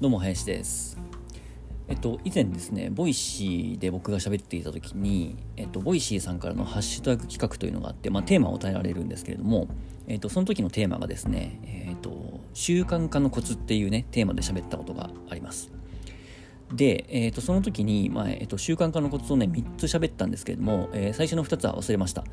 どうも林です。えっと以前ですね Voicyで僕が喋っていた時にえっと Voicyさんからのハッシュタグ企画というのがあって、まあ、テーマを与えられるんですけれどもえっとその時のテーマがですねえっと習慣化のコツっていうねテーマで喋ったことがあります。で、えー、とその時に、まあえー、と習慣化のコツをね3つ喋ったんですけれども、えー、最初の2つは忘れました。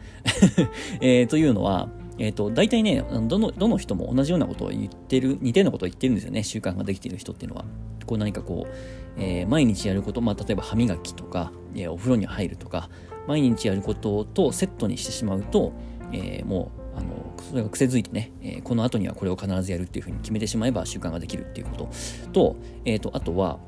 えー、というのは、えー、と大体ねどのどの人も同じようなことを言ってる似たようなことを言ってるんですよね習慣ができている人っていうのは。こう何かこう、えー、毎日やること、まあ、例えば歯磨きとか、えー、お風呂に入るとか毎日やることとセットにしてしまうと、えー、もうあのそれが癖づいてね、えー、この後にはこれを必ずやるっていうふうに決めてしまえば習慣ができるっていうことと,、えーとあとは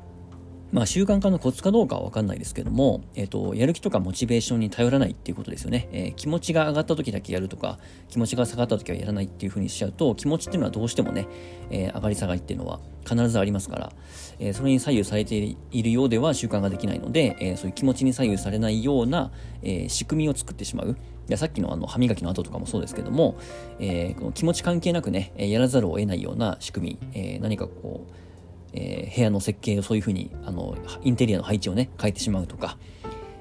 まあ、習慣化のコツかどうかは分かんないですけども、えっ、と、やる気とかモチベーションに頼らないっていうことですよね。えー、気持ちが上がった時だけやるとか、気持ちが下がった時はやらないっていうふうにしちゃうと、気持ちっていうのはどうしてもね、えー、上がり下がりっていうのは必ずありますから、えそれに左右されているようでは習慣ができないので、えそういう気持ちに左右されないような、え仕組みを作ってしまう。でさっきのあの歯磨きの後とかもそうですけども、えこの気持ち関係なくね、やらざるを得ないような仕組み、え何かこう、えー、部屋の設計をそういうふうにあのインテリアの配置をね変えてしまうとか、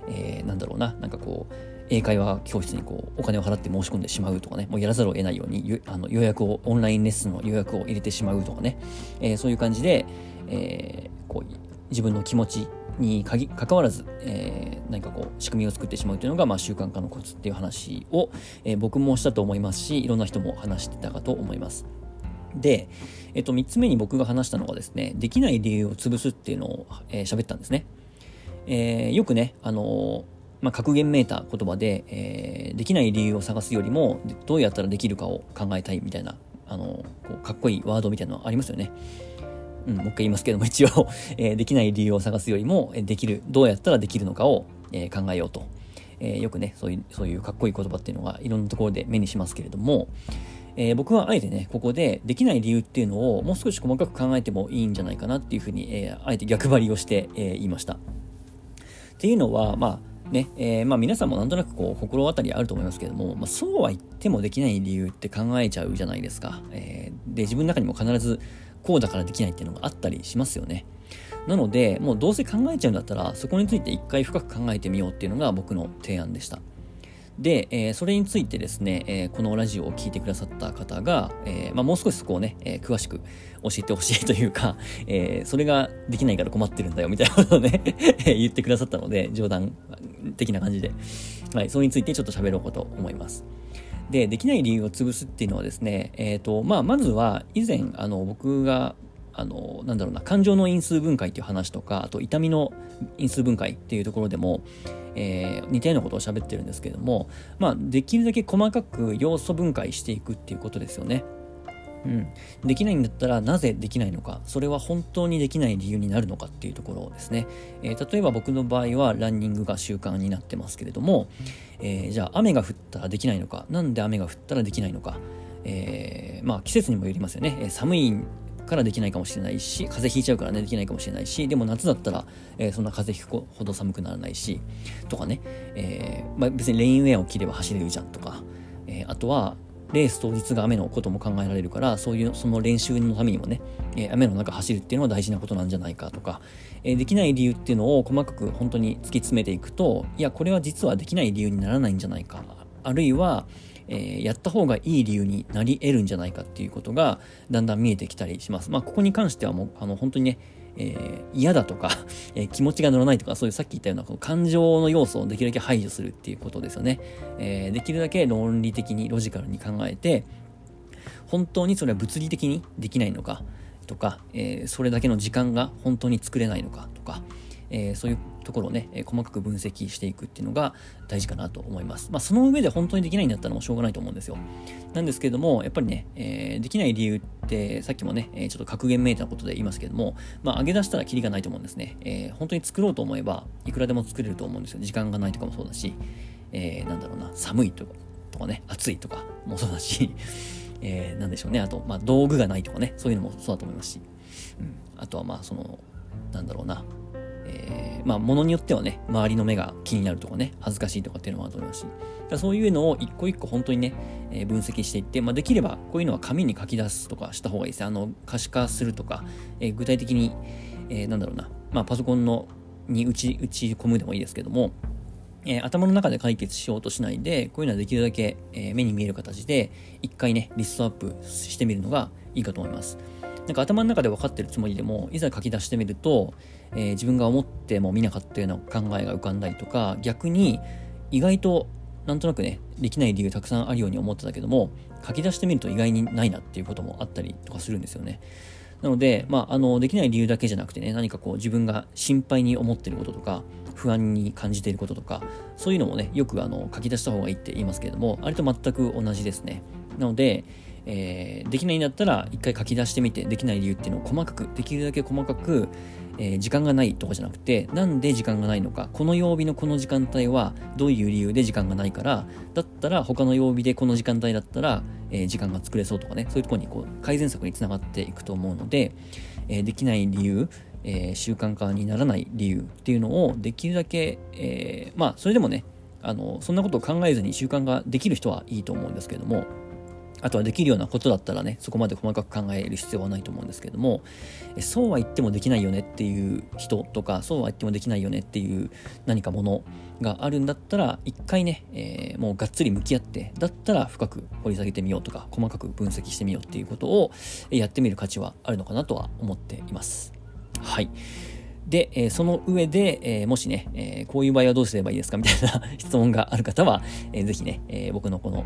えー、なんだろうななんかこう英会話教室にこうお金を払って申し込んでしまうとかねもうやらざるを得ないようにあの予約をオンラインレッスンの予約を入れてしまうとかね、えー、そういう感じで、えー、こう自分の気持ちにかぎ関わらず、えー、何かこう仕組みを作ってしまうというのが、まあ、習慣化のコツっていう話を、えー、僕もしたと思いますしいろんな人も話してたかと思います。で、えっと、3つ目に僕が話したのがですね、できない理由を潰すっていうのを、えー、ったんですね。えー、よくね、あの、まあ、格言めいた言葉で、えー、できない理由を探すよりも、どうやったらできるかを考えたいみたいな、あのこうかっこいいワードみたいなのありますよね。うん、もう一回言いますけども、一応えー、できない理由を探すよりも、できる、どうやったらできるのかを、えー、考えようと。えー、よくね、そういう、そういうかっこいい言葉っていうのがいろんなところで目にしますけれども、えー、僕はあえてね、ここでできない理由っていうのをもう少し細かく考えてもいいんじゃないかなっていうふうに、えー、あえて逆張りをして、えー、言いました。っていうのは、まあね、えー、まあ皆さんもなんとなくこう心当たりあると思いますけども、まあ、そうは言ってもできない理由って考えちゃうじゃないですか。えー、で、自分の中にも必ずこうだからできないっていうのがあったりしますよね。なので、もうどうせ考えちゃうんだったら、そこについて一回深く考えてみようっていうのが僕の提案でした。で、えー、それについてですね、えー、このラジオを聴いてくださった方が、えー、まあ、もう少しそこをね、え詳しく教えてほしいというか、えそれができないから困ってるんだよみたいなことをね 言ってくださったので、冗談的な感じで、はい、それについてちょっと喋ろうかと思います。で、できない理由を潰すっていうのはですね、えっ、と、まあ、まずは以前、あの、僕があの、なんだろうな、感情の因数分解っていう話とか、あと痛みの因数分解っていうところでも、えー、似たようなことを喋ってるんですけども、まあ、できるだけ細かく要素分解していくっていうことですよね。うん、できないんだったらなぜできないのか。それは本当にできない理由になるのかっていうところですね、えー、例えば僕の場合はランニングが習慣になってますけれども、えー、じゃあ雨が降ったらできないのか。なんで雨が降ったらできないのか、えー、まあ季節にもよりますよね、え寒いからできないかもしれないし、風邪ひいちゃうからね、できないかもしれないし、でも夏だったら、えー、そんな風邪ひくほど寒くならないし、とかね、えー、まあ、別にレインウェアを着れば走れるじゃんとか、えー、あとは、レース当日が雨のことも考えられるから、そういう、その練習のためにもね、え雨の中走るっていうのは大事なことなんじゃないかとか、えできない理由っていうのを細かく本当に突き詰めていくと、いや、これは実はできない理由にならないんじゃないか。あるいは、えー、やった方がいい理由になり得るんじゃないかっていうことがだんだん見えてきたりします。まあ、ここに関してはもう、あの、本当にね、えー、嫌だとか、えー、気持ちが乗らないとか、そういうさっき言ったようなこの感情の要素をできるだけ排除するっていうことですよね。え、できるだけ論理的に、ロジカルに考えて、本当にそれは物理的にできないのかとか、えそれだけの時間が本当に作れないのかとか、えー、そういうところをね、え細かく分析していくっていうのが大事かなと思います。まあ、その上で本当にできないんだったらもうしょうがないと思うんですよ。なんですけれども、やっぱりね、えー、できない理由って、さっきもね、えちょっと格言めいたことで言いますけれども、まあ、上げ出したらキリがないと思うんですね。え、本当に作ろうと思えば、いくらでも作れると思うんですよ。時間がないとかもそうだし、え、なんだろうな、寒いとかとかね、暑いとかもそうだし、えー、なんでしょうね、あと、まあ、道具がないとかね、そういうのもそうだと思いますし、うん、あとはまあ、その、なんだろうな、え、まあ、ものによってはね、周りの目が気になるとかね、恥ずかしいとかっていうのもあると思いますし、だそういうのを一個一個本当にね、えー、分析していって、まあ、できればこういうのは紙に書き出すとかした方がいいですね。あの、可視化するとか、えー、具体的に、えー、なんだろうな、まあ、パソコンのに打ち打ち込むでもいいですけども、えー、頭の中で解決しようとしないで、こういうのはできるだけ、えー、目に見える形で、一回ね、リストアップしてみるのがいいかと思います。なんか頭の中で分かってるつもりでも、いざ書き出してみると、えー、自分が思っても見なかったような考えが浮かんだりとか、逆に意外となんとなくね、できない理由たくさんあるように思ってたけども、書き出してみると意外にないなっていうこともあったりとかするんですよね。なので、まあ、あの、できない理由だけじゃなくてね、何かこう自分が心配に思ってることとか、不安に感じていることとか、そういうのもね、よくあの書き出した方がいいって言いますけれども、あれと全く同じですね。なので、えー、できないんだったら一回書き出してみて、できない理由っていうのを細かく、できるだけ細かく、えー、時間がないとかじゃなくて、なんで時間がないのか、この曜日のこの時間帯はどういう理由で時間がないから、だったら他の曜日でこの時間帯だったら、えー、時間が作れそうとかね、そういうところにこう改善策につながっていくと思うので、え、できない理由、え、習慣化にならない理由っていうのをできるだけ、え、まあそれでもねあのそんなことを考えずに習慣ができる人はいいと思うんですけれどもあとはできるようなことだったらねそこまで細かく考える必要はないと思うんですけどもそうは言ってもできないよねっていう人とかそうは言ってもできないよねっていう何かものがあるんだったら一回ね、えー、もうがっつり向き合ってだったら深く掘り下げてみようとか細かく分析してみようっていうことをやってみる価値はあるのかなとは思っています。はい。で、えー、その上で、えー、もしね、えー、こういう場合はどうすればいいですかみたいな 質問がある方は、えー、ぜひね、え僕のこの、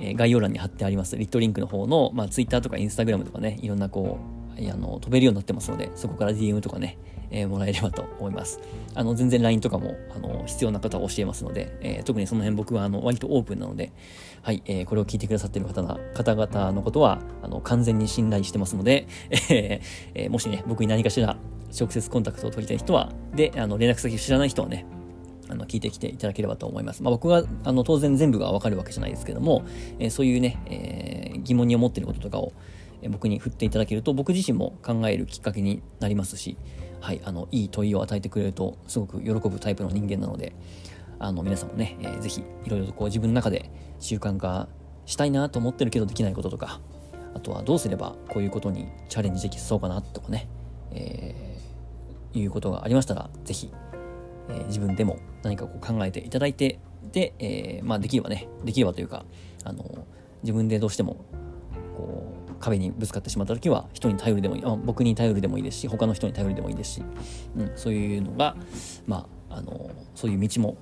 え概要欄に貼ってありますリットリンクの方の、まあ、Twitter とか Instagram とかね、いろんなこう、あの飛べるようになってますので、そこから DM とかね、えもらえればと思います。あの、全然 LINE とかも、あの、必要な方は教えますので、え特にその辺僕は、あの、割とオープンなので、はい、えこれを聞いてくださっている方な方々のことは、あの、完全に信頼してますので、ええもしね、僕に何かしら直接コンタクトを取りたい人は、で、あの、連絡先知らない人はね、あの聞いてきていただければと思います。まあ、僕はあの当然全部がわかるわけじゃないですけども、えー、そういうね、えー、疑問に思っていることとかを、僕に振っていただけると僕自身も考えるきっかけになりますし、はい、あのいい問いを与えてくれるとすごく喜ぶタイプの人間なので、あの皆さんもね、えー、ぜひいろいろとこう自分の中で習慣化したいなと思ってるけどできないこととか、あとはどうすればこういうことにチャレンジできそうかなとかね、えーいうことがありましたら、ぜひ、えー、自分でも何かこう考えていただいて、で、えー、まあできればね、できればというか、あの、自分でどうしても、壁にぶつかってしまった時は、人に頼るでもいい、あ僕に頼るでもいいですし、他の人に頼るでもいいですし、うん、そういうのが、まあ、あの、そういう道も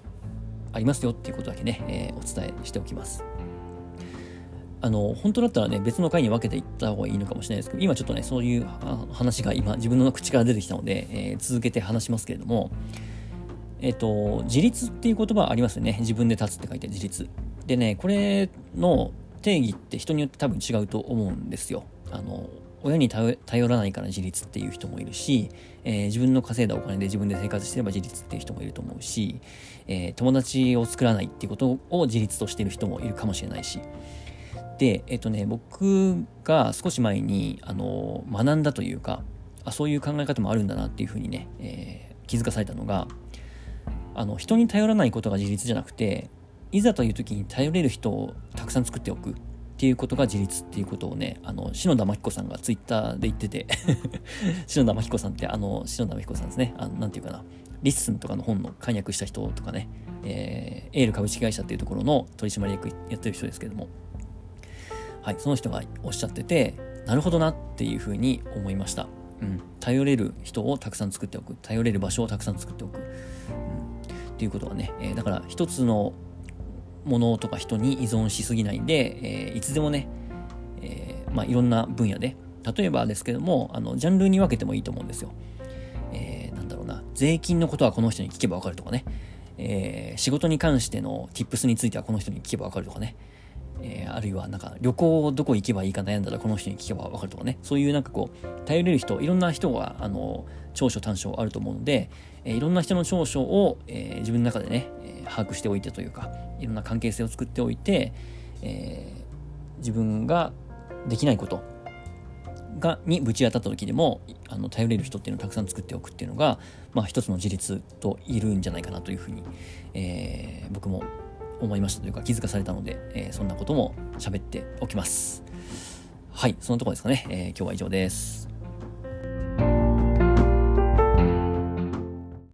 ありますよっていうことだけね、えー、お伝えしておきます。あの、本当だったらね、別の回に分けていった方がいいのかもしれないですけど、今ちょっとね、そういう話が今、自分の口から出てきたので、えー、続けて話しますけれども、えっ、と、自立っていう言葉ありますよね。自分で立つって書いて自立。でね、これの定義って人によって多分違うと思うんですよ。あの、親に頼らないから自立っていう人もいるし、えー、自分の稼いだお金で自分で生活してれば自立っていう人もいると思うし、えー、友達を作らないっていうことを自立としてる人もいるかもしれないし、で、えっとね、僕が少し前に、あの、学んだというか、あそういう考え方もあるんだなっていうふうにね、え、気づかされたのが、あの、人に頼らないことが自立じゃなくて、いざという時に頼れる人をたくさん作っておく。っていうことが自立っていうことをね、あの、篠田真貴子さんがツイッターで言ってて。篠田真貴子さんって、あの、篠田真貴子さんですね、あの、なんていうかな、 LISTEN とかの本の監訳した人とかね、えー、エール株式会社っていうところの取締役やってる人ですけども、はい、その人がおっしゃってて、なるほどなっていうふうに思いました。うん、頼れる人をたくさん作っておく。頼れる場所をたくさん作っておく。うん、っていうことはね、えー、だから一つのものとか人に依存しすぎないで、えー、いつでもね、えー、まあ、いろんな分野で、例えばですけども、あの、ジャンルに分けてもいいと思うんですよ。えー、なんだろうな、税金のことはこの人に聞けばわかるとかね、えー、仕事に関しての tips についてはこの人に聞けばわかるとかね、えー、あるいはなんか旅行どこ行けばいいか悩んだらこの人に聞けばわかるとかね、そういうなんかこう、頼れる人、いろんな人が、あの、長所短所あると思うので、えー、いろんな人の長所を、えー、自分の中でね、把握しておいてというか、いろんな関係性を作っておいて、え自分ができないことがにぶち当たった時でもあの頼れる人っていうのをたくさん作っておくっていうのが、まあ、一つの自立といるんじゃないかなというふうに、えー、僕も思いましたというか気づかされたので、えー、そんなことも喋っておきます。はい、そのとこですかね、えー、今日は以上です。